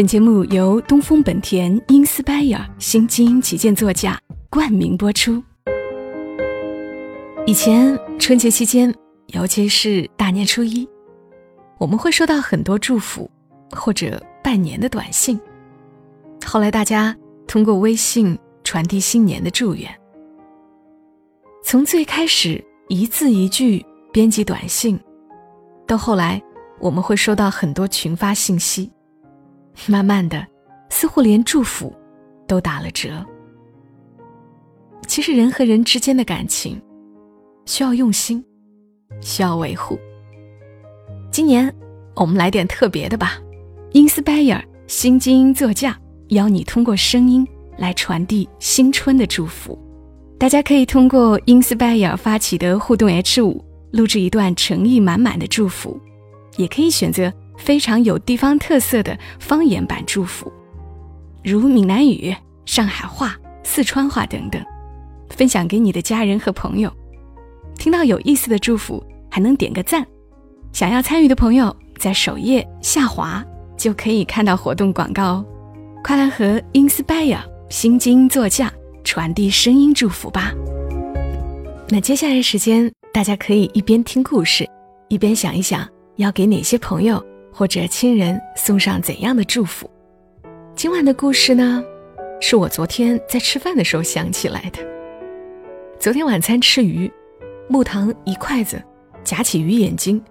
本节目由东风本田 Inspire 新精英旗舰座驾冠名播出。以前春节期间，尤其是大年初一，我们会收到很多祝福或者拜年的短信。后来大家通过微信传递新年的祝愿。从最开始一字一句编辑短信，到后来我们会收到很多群发信息。慢慢的，似乎连祝福都打了折。其实人和人之间的感情，需要用心，需要维护。今年我们来点特别的吧，Inspire 新精英座驾邀你通过声音来传递新春的祝福。大家可以通过 Inspire 发起的互动 H 五录制一段诚意满满的祝福，也可以选择。非常有地方特色的方言版祝福，如闽南语、上海话、四川话等等，分享给你的家人和朋友。听到有意思的祝福，还能点个赞。想要参与的朋友，在首页下滑就可以看到活动广告哦。快来和 Inspire 新精英座驾传递声音祝福吧。那接下来时间，大家可以一边听故事，一边想一想要给哪些朋友。或者亲人送上怎样的祝福？今晚的故事呢，是我昨天在吃饭的时候想起来的。昨天晚餐吃鱼，木糖一筷子夹起鱼眼睛，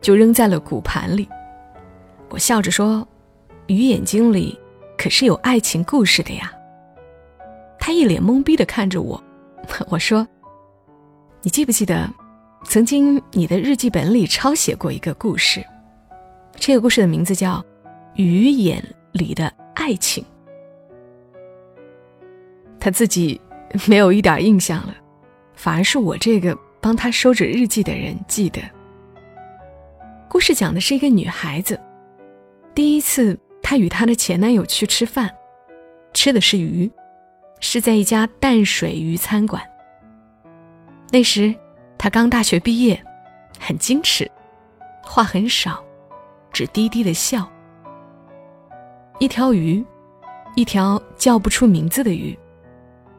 就扔在了骨盘里。我笑着说：“鱼眼睛里可是有爱情故事的呀。”他一脸懵逼的看着我，我说：“你记不记得，曾经你的日记本里抄写过一个故事？”这个故事的名字叫《鱼眼里的爱情》。他自己没有一点印象了，反而是我这个帮他收着日记的人记得。故事讲的是一个女孩子，第一次她与她的前男友去吃饭，吃的是鱼，是在一家淡水鱼餐馆。那时她刚大学毕业，很矜持，话很少。只低低的笑。一条鱼，一条叫不出名字的鱼，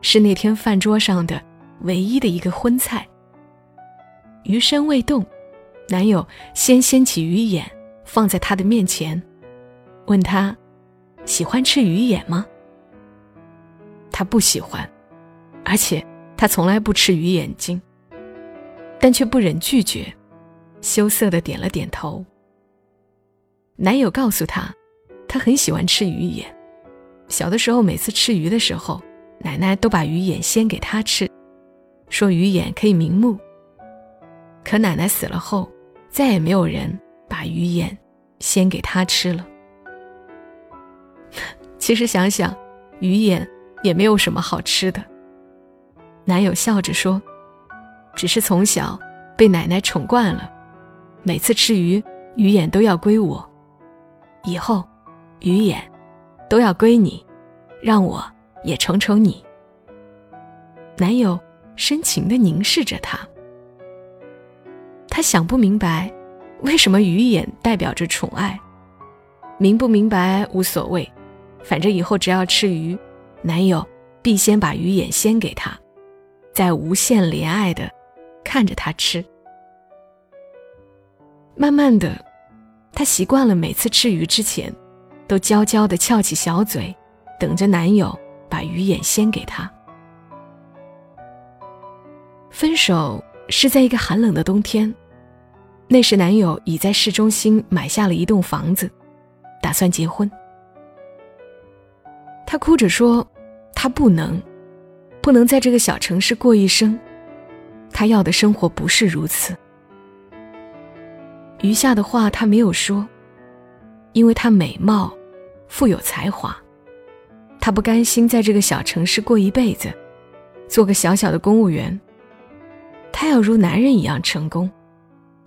是那天饭桌上的唯一的一个荤菜。鱼身未动，男友先掀起鱼眼，放在她的面前，问她：“喜欢吃鱼眼吗？”她不喜欢，而且她从来不吃鱼眼睛，但却不忍拒绝，羞涩的点了点头。男友告诉她，他很喜欢吃鱼眼。小的时候，每次吃鱼的时候，奶奶都把鱼眼先给他吃，说鱼眼可以明目。可奶奶死了后，再也没有人把鱼眼先给他吃了。其实想想，鱼眼也没有什么好吃的。男友笑着说：“只是从小被奶奶宠惯了，每次吃鱼，鱼眼都要归我。”以后，鱼眼都要归你，让我也宠宠你。男友深情的凝视着她，他想不明白，为什么鱼眼代表着宠爱，明不明白无所谓，反正以后只要吃鱼，男友必先把鱼眼先给她，再无限怜爱的看着她吃。慢慢的。她习惯了每次吃鱼之前，都娇娇的翘起小嘴，等着男友把鱼眼先给她。分手是在一个寒冷的冬天，那时男友已在市中心买下了一栋房子，打算结婚。她哭着说：“她不能，不能在这个小城市过一生，她要的生活不是如此。”余下的话他没有说，因为她美貌，富有才华，她不甘心在这个小城市过一辈子，做个小小的公务员。她要如男人一样成功，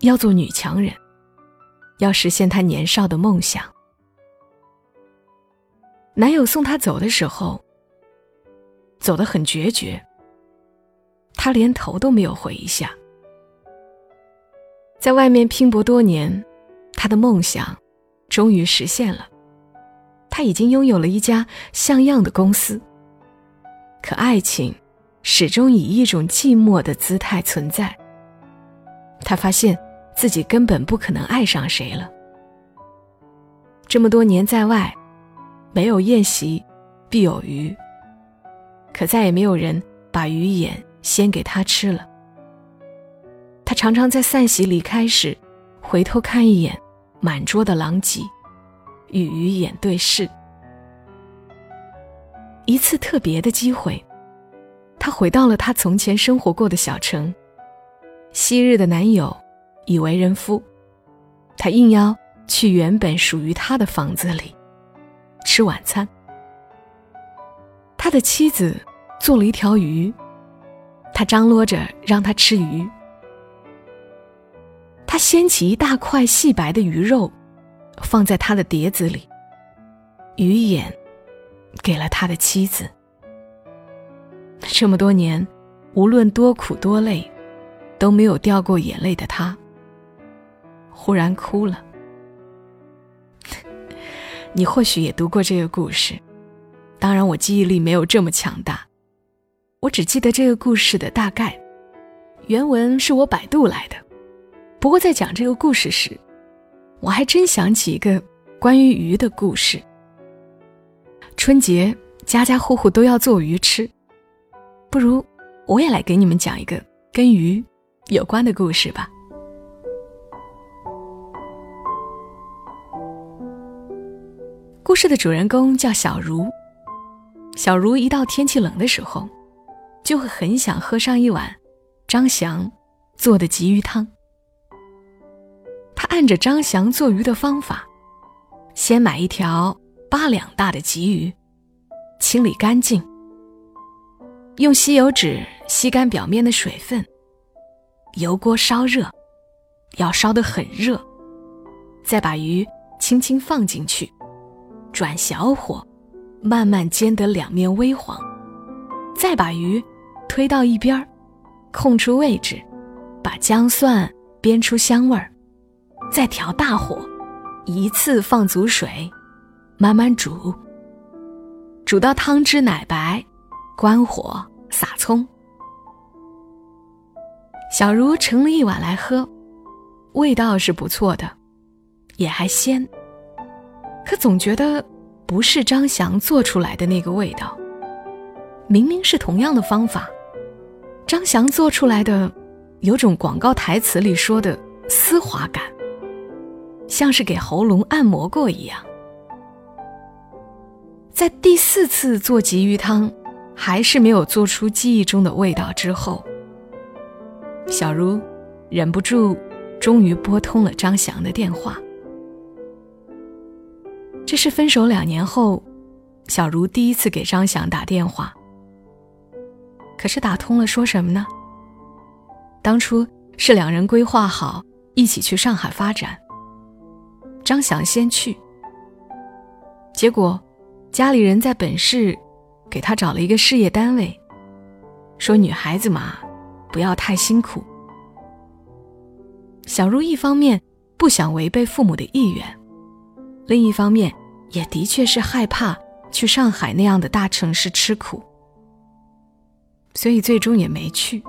要做女强人，要实现她年少的梦想。男友送她走的时候，走得很决绝，她连头都没有回一下。在外面拼搏多年，他的梦想终于实现了。他已经拥有了一家像样的公司。可爱情始终以一种寂寞的姿态存在。他发现自己根本不可能爱上谁了。这么多年在外，没有宴席，必有鱼。可再也没有人把鱼眼先给他吃了。常常在散席离开时，回头看一眼满桌的狼藉，与鱼眼对视。一次特别的机会，他回到了他从前生活过的小城。昔日的男友已为人夫，他应邀去原本属于他的房子里吃晚餐。他的妻子做了一条鱼，他张罗着让他吃鱼。掀起一大块细白的鱼肉，放在他的碟子里，鱼眼给了他的妻子。这么多年，无论多苦多累。都没有掉过眼泪的他，忽然哭了。你或许也读过这个故事，当然我记忆力没有这么强大，我只记得这个故事的大概。原文是我百度来的，不过在讲这个故事时，我还真想起一个关于鱼的故事。春节家家户户都要做鱼吃，不如我也来给你们讲一个跟鱼。有关的故事吧。故事的主人公叫小茹。小茹一到天气冷的时候，就会很想喝上一碗张翔做的鲫鱼汤。按着张翔做鱼的方法，先买一条八两大的鲫鱼，清理干净，用吸油纸吸干表面的水分。油锅烧热，要烧得很热，再把鱼轻轻放进去，转小火，慢慢煎得两面微黄，再把鱼推到一边儿，空出位置，把姜蒜煸出香味儿，再调大火，一次放足水，慢慢煮，煮到汤汁奶白，关火撒葱。小茹盛了一碗来喝，味道是不错的，也还鲜。可总觉得不是张翔做出来的那个味道。明明是同样的方法，张翔做出来的有种广告台词里说的丝滑感，像是给喉咙按摩过一样。在第四次做鲫鱼汤，还是没有做出记忆中的味道之后。小茹忍不住，终于拨通了张翔的电话。这是分手两年后，小茹第一次给张翔打电话。可是打通了，说什么呢？当初是两人规划好一起去上海发展，张翔先去。结果，家里人在本市给他找了一个事业单位，说女孩子嘛。不要太辛苦。小茹一方面不想违背父母的意愿，另一方面也的确是害怕去上海那样的大城市吃苦，所以最终也没去。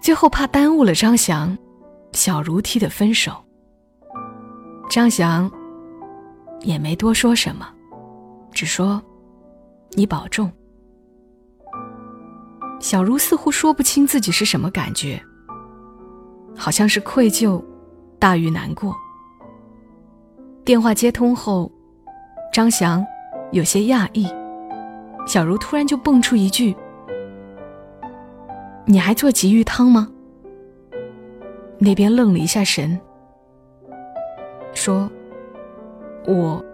最后怕耽误了张翔，小茹提的分手。张翔也没多说什么，只说：“你保重。”小茹似乎说不清自己是什么感觉，好像是愧疚大于难过。电话接通后，张翔有些讶异，小茹突然就蹦出一句：“你还做鲫鱼汤吗？”那边愣了一下神，说：“我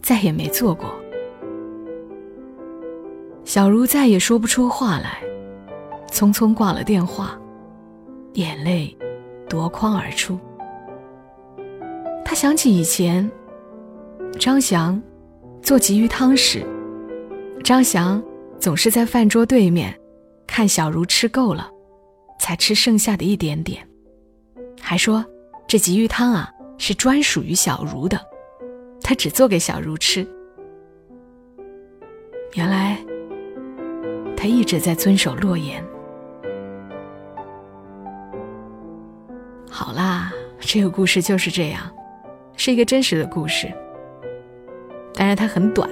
再也没做过。”小茹再也说不出话来。匆匆挂了电话，眼泪夺眶而出。他想起以前，张翔做鲫鱼汤时，张翔总是在饭桌对面，看小茹吃够了，才吃剩下的一点点，还说这鲫鱼汤啊是专属于小茹的，他只做给小茹吃。原来，他一直在遵守诺言。好啦，这个故事就是这样，是一个真实的故事。当然，它很短，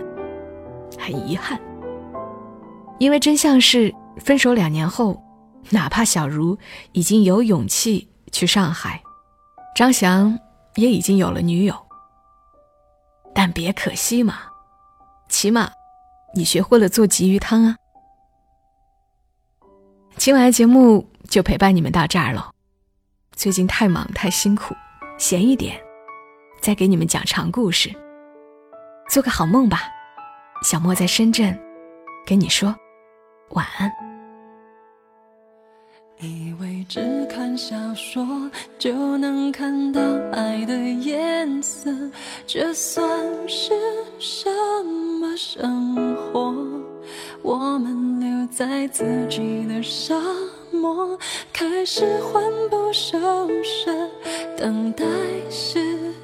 很遗憾，因为真相是，分手两年后，哪怕小茹已经有勇气去上海，张翔也已经有了女友。但别可惜嘛，起码你学会了做鲫鱼汤啊。今晚的节目就陪伴你们到这儿了。最近太忙太辛苦，闲一点，再给你们讲长故事。做个好梦吧，小莫在深圳，跟你说晚安。以为只看小说就能看到爱的颜色，这算是什么生活？我们留在自己的沙漠，开始魂不守舍，等待时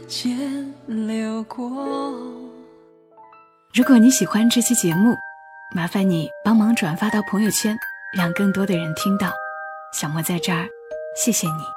间流过。如果你喜欢这期节目，麻烦你帮忙转发到朋友圈，让更多的人听到。小莫在这儿，谢谢你。